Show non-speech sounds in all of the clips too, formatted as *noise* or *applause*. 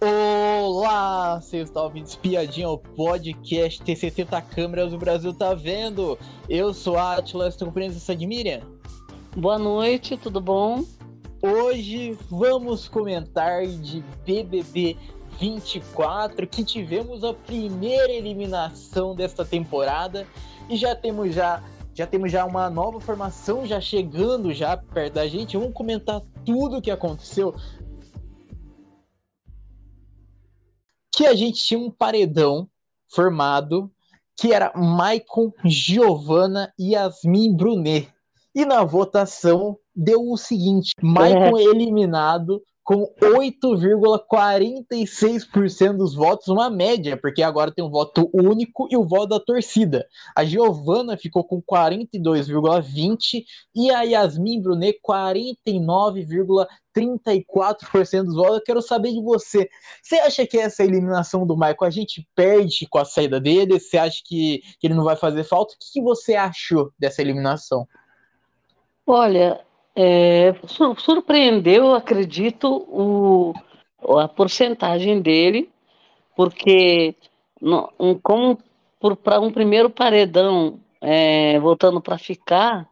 Olá, vocês estão ouvindo Espiadinha, o podcast Tem 70 câmeras, o Brasil tá vendo. Eu sou a Atila, estou com presença de Miriam. Boa noite, tudo bom? Hoje vamos comentar de BBB 24, que tivemos a primeira eliminação desta temporada e já temos já já temos já uma nova formação já chegando já perto da gente. Vamos comentar tudo o que aconteceu. Que a gente tinha um paredão formado que era Maicon, Giovanna e Yasmin Brunet. E na votação deu o seguinte: Maicon é. eliminado com 8,46% dos votos, uma média, porque agora tem um voto único e o voto da torcida. A Giovana ficou com 42,20% e a Yasmin Brunet 49,34% dos votos. Eu quero saber de você. Você acha que essa eliminação do Michael a gente perde com a saída dele? Você acha que, que ele não vai fazer falta? O que, que você achou dessa eliminação? Olha, é, surpreendeu, acredito, o, a porcentagem dele, porque no, um, como para um primeiro paredão é, voltando para ficar,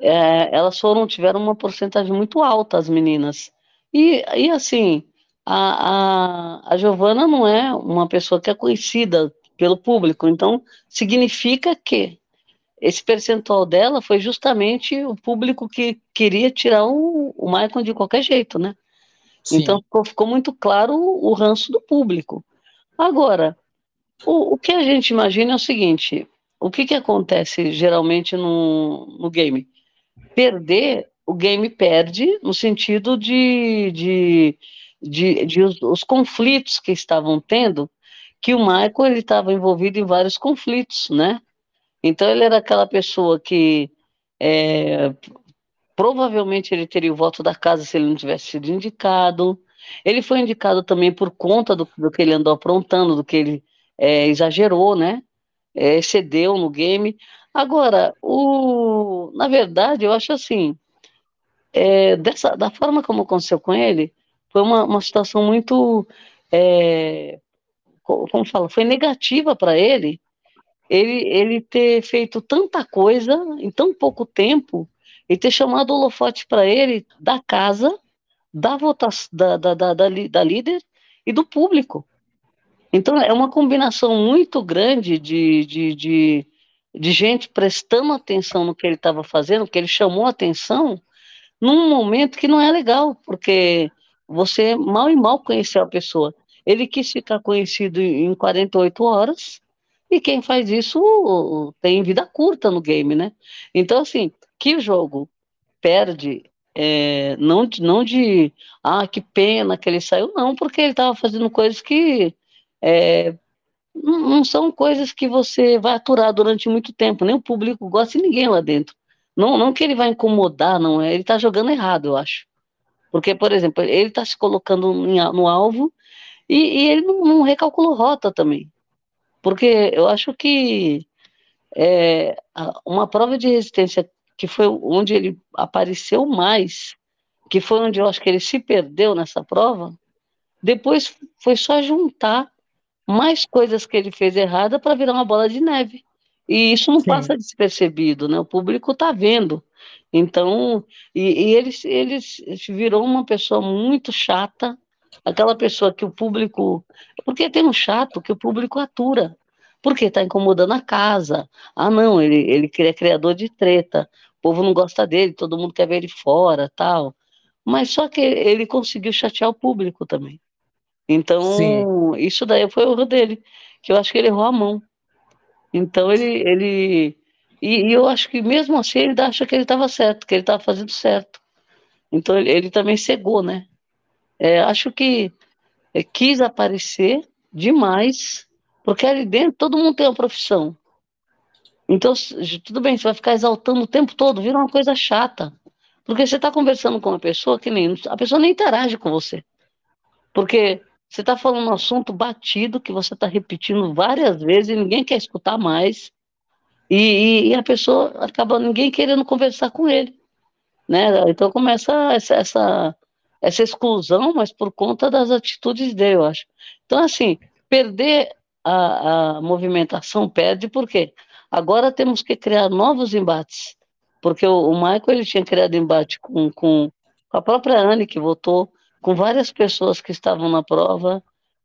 é, elas foram tiveram uma porcentagem muito alta as meninas. E, e assim a, a, a Giovana não é uma pessoa que é conhecida pelo público, então significa que esse percentual dela foi justamente o público que queria tirar o, o Maicon de qualquer jeito, né? Sim. Então ficou, ficou, muito claro o, o, ranço do público. Agora, o, o, que a gente imagina é o seguinte: o que, que acontece geralmente no, no game? Perder, o game perde no sentido de, de, de, de os, os, conflitos que estavam tendo, que o Michael estava envolvido em vários conflitos, né? Então ele era aquela pessoa que é, provavelmente ele teria o voto da casa se ele não tivesse sido indicado. Ele foi indicado também por conta do, do que ele andou aprontando, do que ele é, exagerou, né? É, excedeu no game. Agora, o, na verdade, eu acho assim, é, dessa, da forma como aconteceu com ele, foi uma, uma situação muito, é, como fala, foi negativa para ele, ele, ele ter feito tanta coisa em tão pouco tempo e ter chamado o holofote para ele da casa, da votação da, da, da, da, líder e do público. Então é uma combinação muito grande de, de, de, de gente prestando atenção no que ele estava fazendo, que ele chamou atenção num momento que não é legal, porque você mal e mal conheceu a pessoa. Ele quis ficar conhecido em 48 horas, e quem faz isso tem vida curta no game, né? Então, assim, que o jogo perde, é, não, de, não de, ah, que pena que ele saiu, não, porque ele estava fazendo coisas que é, não são coisas que você vai aturar durante muito tempo, nem o público gosta de ninguém lá dentro. Não, não que ele vai incomodar, não é, ele está jogando errado, eu acho. Porque, por exemplo, ele está se colocando no alvo e, e ele não, não recalculou rota também. Porque eu acho que é, uma prova de resistência que foi onde ele apareceu mais, que foi onde eu acho que ele se perdeu nessa prova, depois foi só juntar mais coisas que ele fez errada para virar uma bola de neve. E isso não Sim. passa despercebido, né? O público está vendo. Então, e, e ele, ele virou uma pessoa muito chata, aquela pessoa que o público. Porque tem um chato que o público atura. Porque está incomodando a casa. Ah, não, ele, ele é criador de treta. O povo não gosta dele, todo mundo quer ver ele fora, tal. Mas só que ele conseguiu chatear o público também. Então, Sim. isso daí foi o erro dele, que eu acho que ele errou a mão. Então, ele. ele e, e eu acho que mesmo assim ele acha que ele estava certo, que ele estava fazendo certo. Então, ele, ele também cegou, né? É, acho que é, quis aparecer demais, porque ali dentro todo mundo tem uma profissão. Então, tudo bem, você vai ficar exaltando o tempo todo, vira uma coisa chata. Porque você está conversando com uma pessoa que nem. A pessoa nem interage com você. Porque você está falando um assunto batido que você está repetindo várias vezes e ninguém quer escutar mais. E, e, e, a pessoa acaba ninguém querendo conversar com ele. Né? Então começa essa, essa essa exclusão, mas por conta das atitudes dele, eu acho. Então, assim, perder a, a movimentação perde, por quê? Agora temos que criar novos embates, porque o, o Michael ele tinha criado embate com, com, a própria Anne, que votou, com várias pessoas que estavam na prova,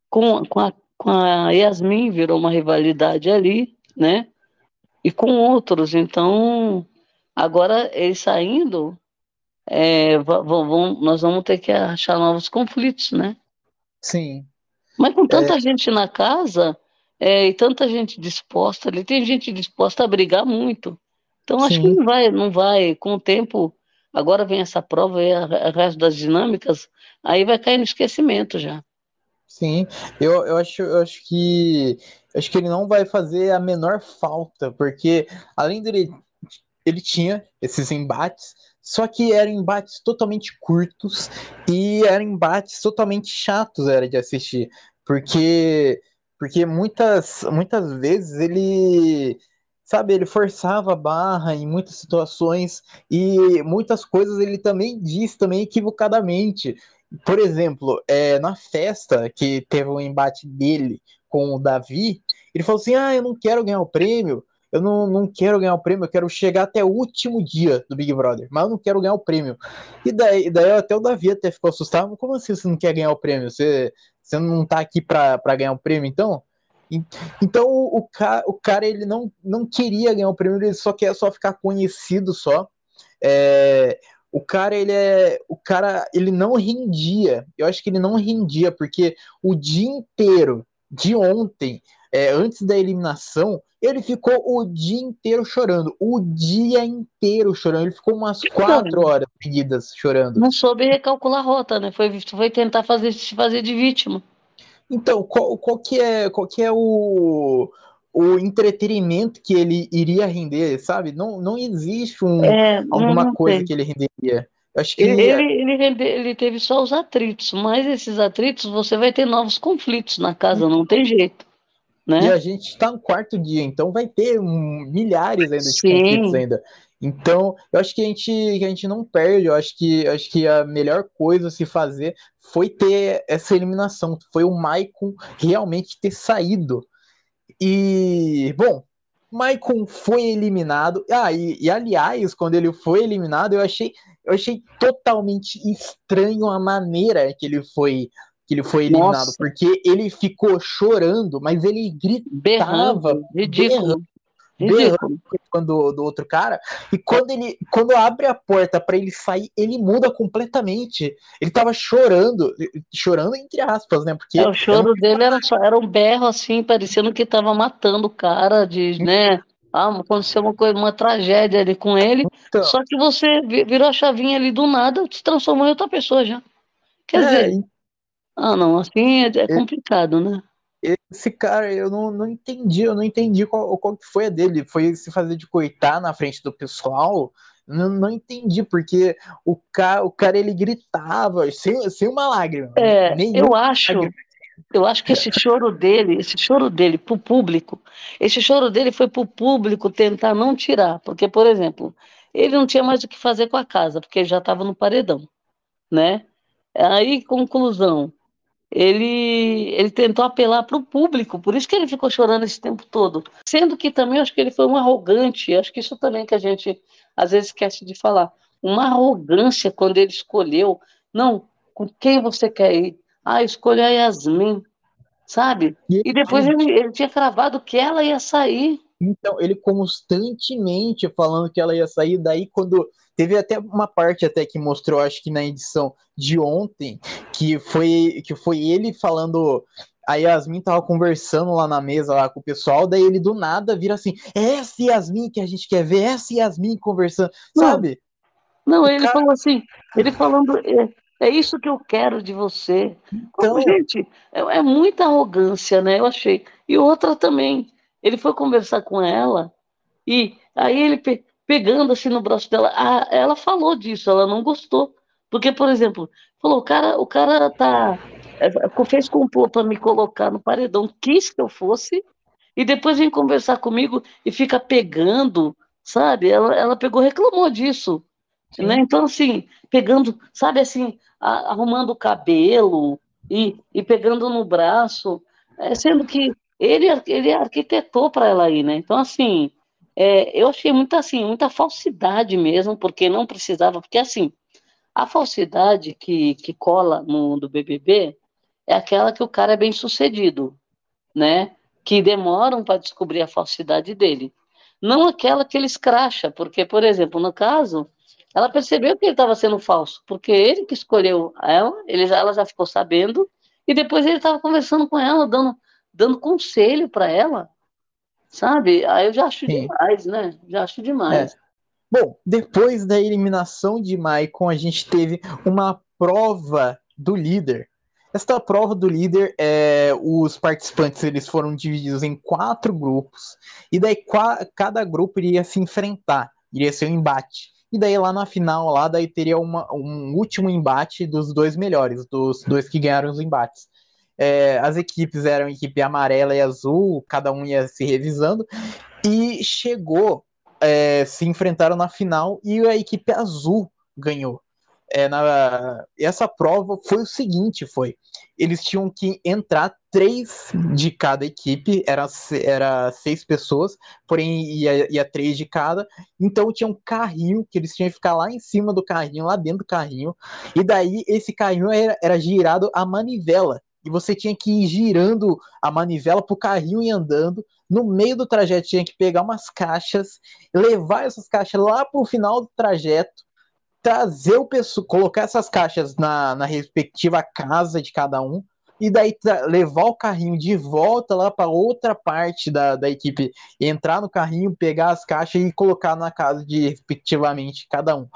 com, com, a, com a Yasmin virou uma rivalidade ali, né? E com outros. Então, agora ele saindo, é, vão, nós vamos ter que achar novos conflitos, né? Sim. Mas com tanta é... gente na casa é, e tanta gente disposta, ali tem gente disposta a brigar muito. Então Sim. acho que não vai, não vai. Com o tempo, agora vem essa prova e o resto das dinâmicas, aí vai cair no esquecimento já. Sim, eu, eu, acho, eu acho que acho que ele não vai fazer a menor falta, porque além dele ele tinha esses embates, só que eram embates totalmente curtos e eram embates totalmente chatos era de assistir, porque porque muitas muitas vezes ele sabe, ele forçava a barra em muitas situações e muitas coisas ele também diz também equivocadamente. Por exemplo, é, na festa que teve um embate dele com o Davi, ele falou assim: Ah, eu não quero ganhar o prêmio, eu não, não quero ganhar o prêmio, eu quero chegar até o último dia do Big Brother, mas eu não quero ganhar o prêmio. E daí, daí até o Davi até ficou assustado, como assim você não quer ganhar o prêmio? Você, você não tá aqui para ganhar o prêmio, então? Então o, o, cara, o cara ele não, não queria ganhar o prêmio, ele só quer só ficar conhecido só. É, o cara ele é o cara ele não rendia eu acho que ele não rendia porque o dia inteiro de ontem é, antes da eliminação ele ficou o dia inteiro chorando. O dia inteiro chorando. Ele ficou umas quatro horas seguidas chorando. Não soube recalcular a rota, né? Foi, foi tentar fazer, se fazer de vítima. Então, qual, qual, que é, qual que é o, o entretenimento que ele iria render, sabe? Não, não existe um, é, alguma não coisa que ele renderia. Acho que ele, ele, ele, rende, ele, teve só os atritos, mas esses atritos você vai ter novos conflitos na casa, não tem jeito. Né? E a gente está no quarto dia, então vai ter um, milhares ainda de Sim. conflitos ainda. Então, eu acho que a gente, que a gente não perde, eu acho que, acho que a melhor coisa a se fazer foi ter essa eliminação, foi o Maicon realmente ter saído. E, bom, Maicon foi eliminado. Ah, e, e, aliás, quando ele foi eliminado, eu achei, eu achei totalmente estranho a maneira que ele foi que ele foi eliminado, Nossa. porque ele ficou chorando, mas ele gritava, berrando, ridículo. Berrando, quando do outro cara, e quando ele quando abre a porta para ele sair, ele muda completamente. Ele tava chorando, chorando entre aspas, né? Porque é, o choro não... dele era só era um berro assim, parecendo que tava matando o cara de, né? Ah, aconteceu uma coisa, uma tragédia ali com ele. Então, só que você virou a chavinha ali do nada, se transformou em outra pessoa já. Quer é, dizer, ah, não, assim é, é complicado, né? Esse cara, eu não, não entendi, eu não entendi qual, qual que foi a dele. Foi se fazer de coitar na frente do pessoal? Não, não entendi, porque o cara, o cara ele gritava sem, sem uma lágrima. É, eu acho. Lágrima. Eu acho que esse choro dele, esse choro dele pro público, esse choro dele foi pro público tentar não tirar, porque, por exemplo, ele não tinha mais o que fazer com a casa, porque ele já estava no paredão, né? Aí, conclusão, ele, ele tentou apelar para o público, por isso que ele ficou chorando esse tempo todo. Sendo que também acho que ele foi um arrogante, acho que isso também que a gente às vezes esquece de falar. Uma arrogância quando ele escolheu, não, com quem você quer ir? Ah, escolha a Yasmin, sabe? E depois ele, ele tinha cravado que ela ia sair. Então, ele constantemente falando que ela ia sair, daí quando teve até uma parte até que mostrou, acho que na edição de ontem, que foi que foi ele falando a Yasmin tava conversando lá na mesa lá com o pessoal, daí ele do nada vira assim: é essa Yasmin que a gente quer ver, essa Yasmin conversando, não, sabe? Não, ele cara... falou assim, ele falando, é, é, isso que eu quero de você. Então, gente, é, é, muita arrogância, né? Eu achei. E outra também, ele foi conversar com ela e aí ele pe pegando assim no braço dela, a, ela falou disso, ela não gostou. Porque, por exemplo, falou, o cara, o cara tá. É, fez complô para me colocar no paredão, quis que eu fosse, e depois vem conversar comigo e fica pegando, sabe? Ela, ela pegou, reclamou disso. né? Então, assim, pegando, sabe assim, arrumando o cabelo e, e pegando no braço, é, sendo que ele, ele arquitetou para ela ir, né? Então, assim, é, eu achei muita, assim, muita falsidade mesmo, porque não precisava, porque, assim, a falsidade que, que cola no do BBB é aquela que o cara é bem sucedido, né? Que demoram para descobrir a falsidade dele. Não aquela que ele escracha, porque, por exemplo, no caso, ela percebeu que ele estava sendo falso, porque ele que escolheu ela, ele ela já ficou sabendo, e depois ele estava conversando com ela, dando, dando conselho para ela, sabe? Aí eu já acho Sim. demais, né? Já acho demais. É. Bom, depois da eliminação de Maicon, a gente teve uma prova do líder. Esta prova do líder, é, os participantes eles foram divididos em quatro grupos, e daí cada grupo iria se enfrentar, iria ser um embate. E daí lá na final, lá daí teria uma, um último embate dos dois melhores, dos dois que ganharam os embates. É, as equipes eram equipe amarela e azul, cada um ia se revisando, e chegou, é, se enfrentaram na final e a equipe azul ganhou. É, na, essa prova foi o seguinte, foi, eles tinham que entrar três de cada equipe, era, era seis pessoas, porém ia, ia três de cada, então tinha um carrinho que eles tinham que ficar lá em cima do carrinho, lá dentro do carrinho, e daí esse carrinho era, era girado a manivela, e você tinha que ir girando a manivela para o carrinho e andando. No meio do trajeto tinha que pegar umas caixas, levar essas caixas lá para o final do trajeto, trazer o pessoal, colocar essas caixas na, na respectiva casa de cada um, e daí levar o carrinho de volta lá para outra parte da, da equipe, entrar no carrinho, pegar as caixas e colocar na casa de respectivamente cada um.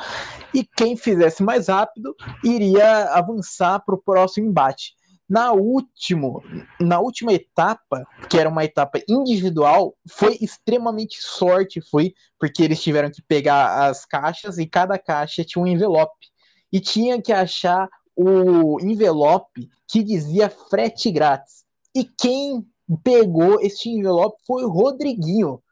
E quem fizesse mais rápido iria avançar para o próximo embate. Na, último, na última etapa, que era uma etapa individual, foi extremamente sorte, foi porque eles tiveram que pegar as caixas e cada caixa tinha um envelope. E tinha que achar o envelope que dizia frete grátis. E quem pegou este envelope foi o Rodriguinho.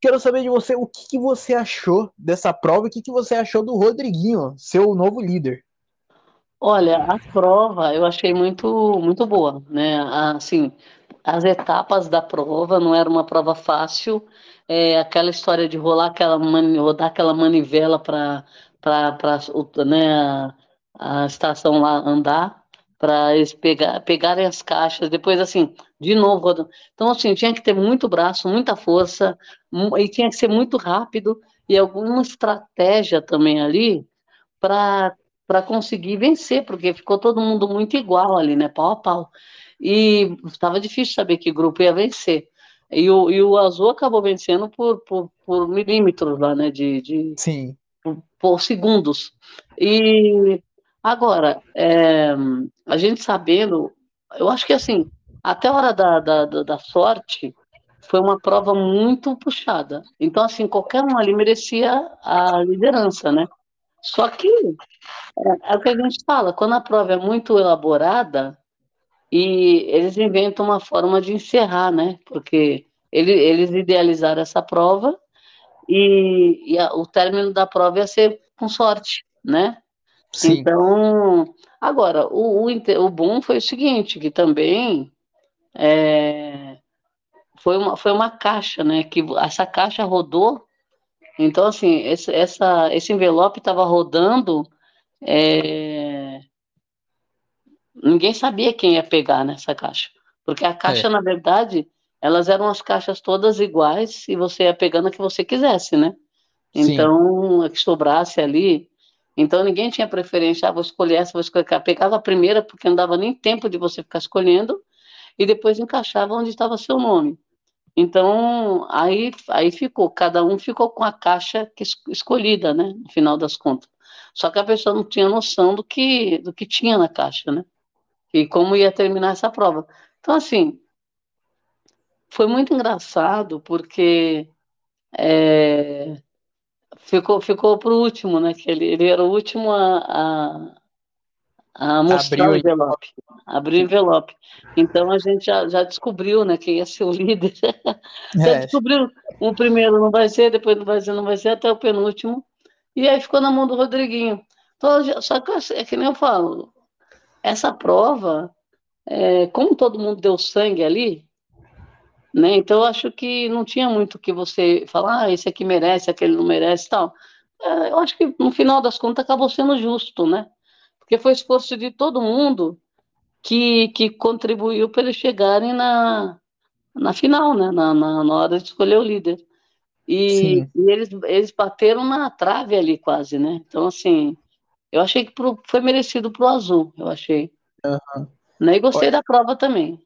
Quero saber de você o que, que você achou dessa prova e o que, que você achou do Rodriguinho, seu novo líder. Olha, a prova eu achei muito, muito boa, né? Assim, as etapas da prova não era uma prova fácil, é, aquela história de rolar aquela mani, rodar aquela manivela para né, a, a estação lá andar para eles pegar, pegarem as caixas, depois assim, de novo. Então assim, tinha que ter muito braço, muita força, e tinha que ser muito rápido e alguma estratégia também ali para para conseguir vencer, porque ficou todo mundo muito igual ali, né, pau a pau. E estava difícil saber que grupo ia vencer. E o, e o azul acabou vencendo por, por, por milímetros lá, né, de, de Sim. Por, por segundos. E agora, é, a gente sabendo, eu acho que assim, até a hora da, da, da sorte, foi uma prova muito puxada. Então, assim, qualquer um ali merecia a liderança, né? Só que é, é, o que a gente fala, quando a prova é muito elaborada, e eles inventam uma forma de encerrar, né? Porque ele, eles idealizaram essa prova e, e a, o término da prova ia ser com sorte, né? Sim. Então, agora, o, o, o bom foi o seguinte, que também é, foi, uma, foi uma caixa, né? Que essa caixa rodou então, assim, esse, essa, esse envelope estava rodando, é... ninguém sabia quem ia pegar nessa caixa. Porque a caixa, é. na verdade, elas eram as caixas todas iguais e você ia pegando a que você quisesse, né? Então, Sim. a que sobrasse ali. Então, ninguém tinha preferência, ah, vou escolher essa, vou escolher aquela. Pegava a primeira, porque não dava nem tempo de você ficar escolhendo, e depois encaixava onde estava seu nome. Então, aí, aí ficou, cada um ficou com a caixa que, escolhida, né, no final das contas. Só que a pessoa não tinha noção do que, do que tinha na caixa, né, e como ia terminar essa prova. Então, assim, foi muito engraçado, porque é, ficou, ficou para o último, né, que ele, ele era o último a, a a mostrar Abriu o envelope. Abriu o envelope. Então a gente já, já descobriu, né, quem ia ser o líder. já é. descobriu. O primeiro não vai ser, depois não vai ser, não vai ser, até o penúltimo. E aí ficou na mão do Rodriguinho. Então, só que é que nem eu falo, essa prova, é, como todo mundo deu sangue ali, né? Então eu acho que não tinha muito que você falar, ah, esse aqui merece, aquele não merece, tal. É, eu acho que no final das contas acabou sendo justo, né? Porque foi esforço de todo mundo que, que contribuiu para eles chegarem na, na final, né? Na, na, na hora de escolher o líder. E, e, eles, eles bateram na trave ali quase, né? Então, assim, eu achei que pro, foi merecido pro azul, eu achei. Uhum. Né? E gostei Olha, da prova também.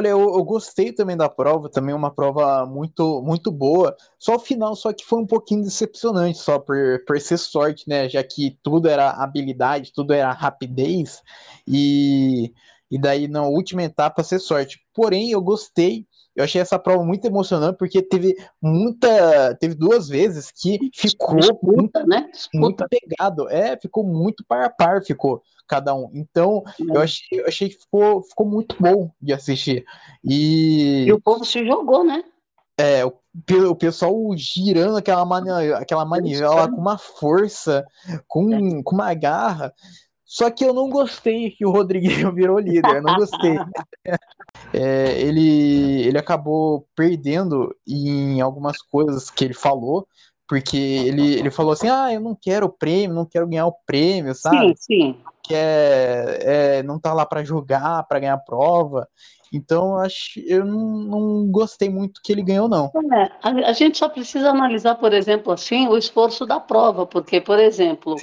Olha, eu, eu, gostei também da prova, também uma prova muito muito boa. Só o final, só que foi um pouquinho decepcionante, só por, por ser sorte, né? Já que tudo era habilidade, tudo era rapidez, e, e daí na última etapa ser sorte. Porém, eu gostei eu achei essa prova muito emocionante porque teve muita, teve duas vezes que ficou Disputa, muito, né? muito pegado, é, ficou muito par a par, ficou cada um. Então, eu achei, eu achei que ficou, ficou muito bom de assistir. E, e o povo se jogou, né? É, o, o pessoal girando aquela, mani, aquela manivela com uma força, com, com uma garra. Só que eu não gostei que o Rodriguinho *laughs* virou líder, eu não gostei. *laughs* é, ele, ele acabou perdendo em algumas coisas que ele falou, porque ele, ele falou assim: ah, eu não quero o prêmio, não quero ganhar o prêmio, sabe? Sim, sim. Que é, é não tá lá para jogar, para ganhar prova. Então, acho, eu não, não, gostei muito que ele ganhou, não. É, a, a, gente só precisa analisar, por exemplo, assim, o esforço da prova, porque, por exemplo,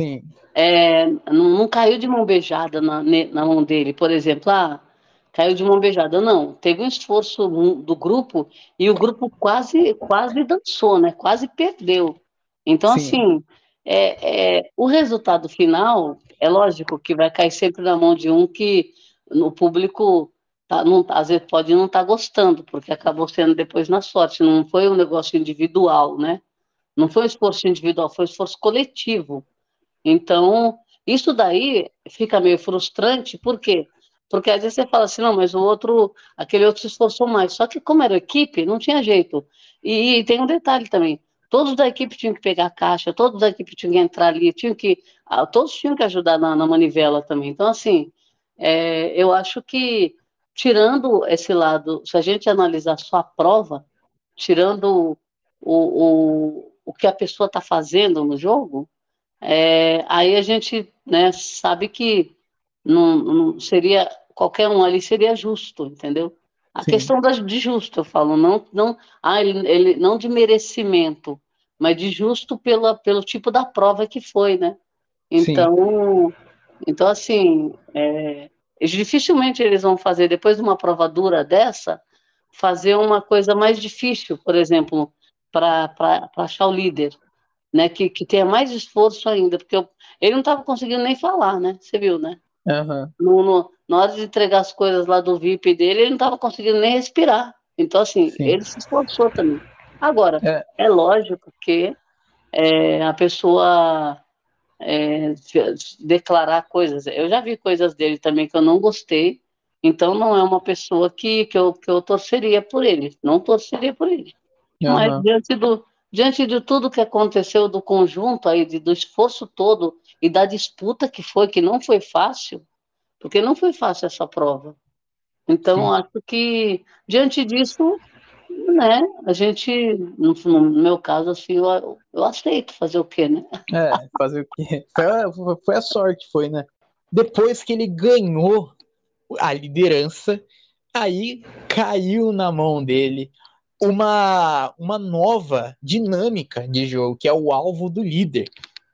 é, não, não, caiu de mão beijada na, na mão dele, por exemplo, ah, caiu de mão beijada. Não, teve um esforço do grupo e o grupo quase, quase dançou, né? Quase perdeu. Então, Sim. assim, é, é, o resultado final, é lógico que vai cair sempre na mão de um que no público tá, não, às vezes pode não estar tá gostando, porque acabou sendo depois na sorte, não foi um negócio individual, né? Não foi um esforço individual, foi um esforço coletivo. Então, isso daí fica meio frustrante, por quê? Porque às vezes você fala assim, não, mas o outro, aquele outro se esforçou mais. Só que como era equipe, não tinha jeito. E, e tem um detalhe também, todos da equipe tinham que pegar a caixa, todos da equipe tinham que entrar ali, tinham que, ah, todos tinham que ajudar na, na manivela também. Então, assim, é, eu acho que tirando esse lado, se a gente analisar só a prova, tirando o, o, o que a pessoa está fazendo no jogo, é, aí a gente né, sabe que não, não, seria qualquer um ali seria justo, entendeu? A Sim. questão da, de justo, eu falo, não, não, ah, ele, ele, não de merecimento, mas de justo pela, pelo tipo da prova que foi, né? Então, Sim. então assim, é, dificilmente eles vão fazer, depois de uma prova dura dessa, fazer uma coisa mais difícil, por exemplo, para achar o líder, né? Que, que tenha mais esforço ainda, porque eu, ele não estava conseguindo nem falar, né? Você viu, né? Uhum. No, no, na hora de entregar as coisas lá do VIP dele, ele não estava conseguindo nem respirar. Então, assim, Sim. ele se esforçou também. Agora, é, é lógico que é, a pessoa é, declarar coisas. Eu já vi coisas dele também que eu não gostei, então não é uma pessoa que, que, eu, que eu torceria por ele, não torceria por ele. Uhum. Mas diante, do, diante de tudo que aconteceu do conjunto aí, de, do esforço todo e da disputa que foi, que não foi fácil, porque não foi fácil essa prova. Então, Sim. acho que, diante disso, né? A gente, no, no meu caso, assim, eu, eu, aceito fazer o quê, né? É, fazer o quê? Foi, foi a sorte, foi, né? Depois que ele ganhou a liderança, aí caiu na mão dele uma, uma nova dinâmica de jogo, que é o alvo do líder.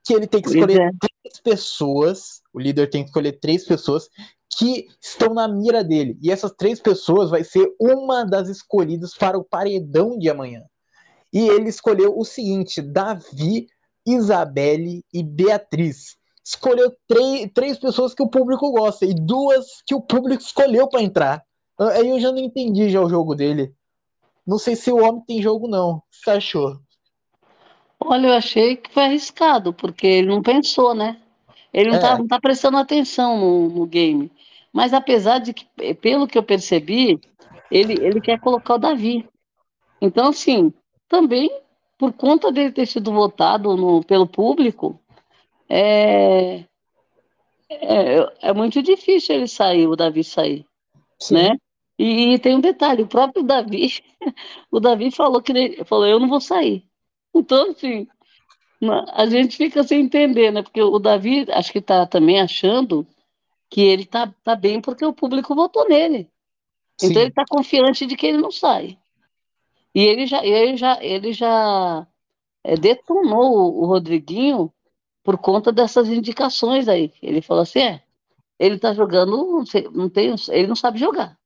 Que ele tem que escolher três pessoas, o líder tem que escolher três pessoas que estão na mira dele. E essas três pessoas vai ser uma das escolhidas para o paredão de amanhã. E ele escolheu o seguinte: Davi, Isabelle e Beatriz. Escolheu três, pessoas que o público gosta e duas que o público escolheu para entrar. Aí eu já não entendi já o jogo dele. Não sei se o homem tem jogo, não. O que você achou? Olha, eu achei que foi arriscado, porque ele não pensou, né? Ele não está é. tá prestando atenção no, no, game. Mas apesar de que, pelo que eu percebi, ele, ele quer colocar o Davi. Então, assim, também por conta dele ter sido votado no, pelo público, é, é, é, muito difícil ele sair, o Davi sair, Sim. né? E, e, tem um detalhe, o próprio Davi, *laughs* o Davi falou que ele, falou, eu não vou sair. Então, assim, a gente fica sem entender, né? Porque o Davi, acho que está também achando que ele tá, tá bem porque o público votou nele. Então, Sim. Então ele está confiante de que ele não sai. E ele já, ele já, ele já é, detonou o Rodriguinho por conta dessas indicações aí. Ele falou assim: é, ele está jogando, não tem, ele não sabe jogar,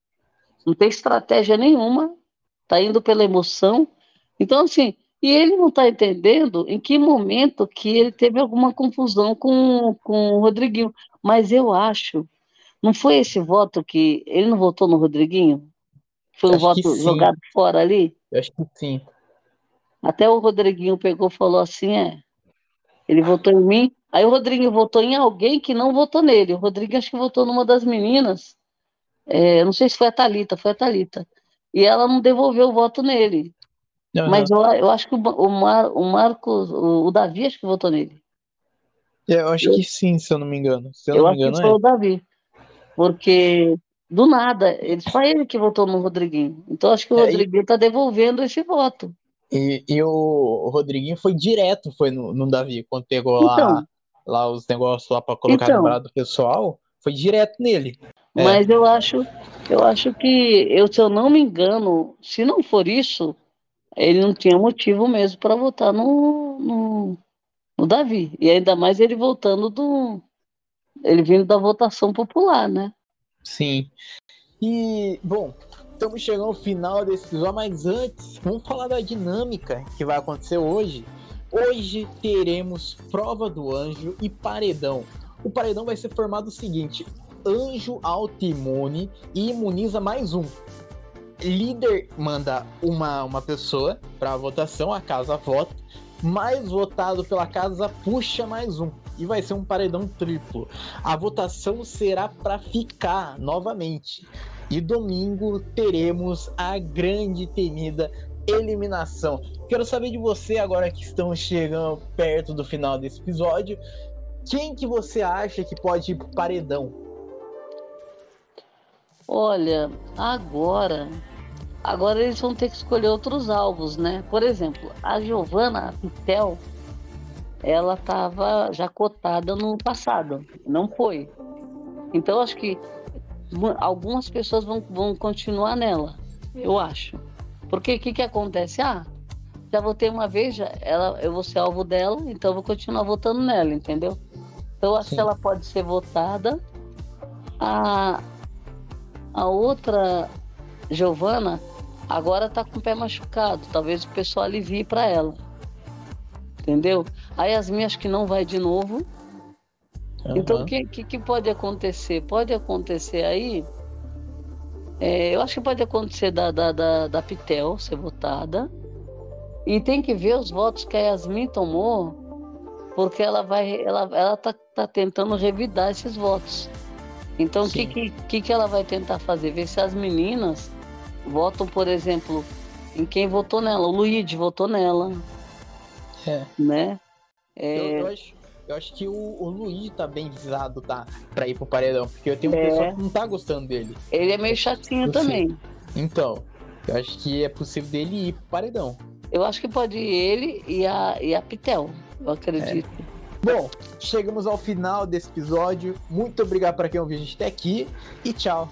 não tem estratégia nenhuma, está indo pela emoção. Então, assim, e ele não está entendendo em que momento que ele teve alguma confusão com, com o Rodriguinho. Mas eu acho, não foi esse voto que ele não votou no Rodriguinho? Foi um acho voto jogado fora ali? Eu acho que sim. Até o Rodriguinho pegou e falou assim, é, ele votou em mim, aí o Rodriguinho votou em alguém que não votou nele. O Rodriguinho acho que votou numa das meninas, é, não sei se foi a Talita, foi a Talita. E ela não devolveu o voto nele. Uhum. Mas eu, eu acho que o, Mar, o Marcos, o, o, Davi, acho que votou nele. É, eu acho eu, que sim, se eu não me engano. Se eu, eu não me engano, acho que foi é. o Davi. Porque, do nada, ele, só ele que votou no Rodriguinho. Então, acho que o é, Rodriguinho está devolvendo esse voto. E, e o, Rodriguinho foi direto, foi no, no Davi, quando pegou então, lá, lá os negócios lá para colocar então, no do pessoal, foi direto nele. É. Mas eu acho, eu acho que, eu, se eu não me engano, se não for isso, ele não tinha motivo mesmo para votar no, no, no, Davi. E ainda mais ele voltando do. Ele vindo da votação popular, né? Sim. E, bom, estamos chegando ao final desse episódio, mas antes, vamos falar da dinâmica que vai acontecer hoje. Hoje teremos prova do anjo e paredão. O paredão vai ser formado o seguinte: anjo autoimune e imuniza mais um líder manda uma, uma pessoa para votação, a casa vota, mais votado pela casa puxa mais um. E vai ser um paredão triplo. A votação será para ficar novamente. E domingo teremos a grande temida eliminação. Quero saber de você agora que estão chegando perto do final desse episódio. Quem que você acha que pode ir pro paredão? Olha, agora Agora eles vão ter que escolher outros alvos, né? Por exemplo, a Giovanna Pitel, ela estava já cotada no passado, não foi. Então acho que algumas pessoas vão, vão continuar nela, eu acho. Porque o que, que acontece? Ah, já votei uma vez, já, ela, eu vou ser alvo dela, então eu vou continuar votando nela, entendeu? Então eu acho Sim. que ela pode ser votada. A, a outra Giovana agora tá com o pé machucado, talvez o pessoal alivie para ela. Entendeu? A Yasmin acho que não vai de novo. Uhum. Então o que, que, que, pode acontecer? Pode acontecer aí. É, eu acho que pode acontecer da, da, da, da Pitel ser votada. E tem que ver os votos que a Yasmin tomou, porque ela vai. Ela, ela tá, tá tentando revidar esses votos. Então, o que, que, que, que ela vai tentar fazer? Ver se as meninas votam, por exemplo, em quem votou nela. O Luigi votou nela. É. Né? É... Eu, eu, acho, eu acho que o, o Luigi tá bem visado, tá? Pra ir pro paredão. Porque eu tenho é. pessoa que não tá gostando dele. Ele é meio chatinho também. Então, eu acho que é possível dele ir pro paredão. Eu acho que pode ir ele e a, e a Pitel, eu acredito. É. Bom, chegamos ao final desse episódio. Muito obrigado para quem ouviu a gente até aqui e tchau.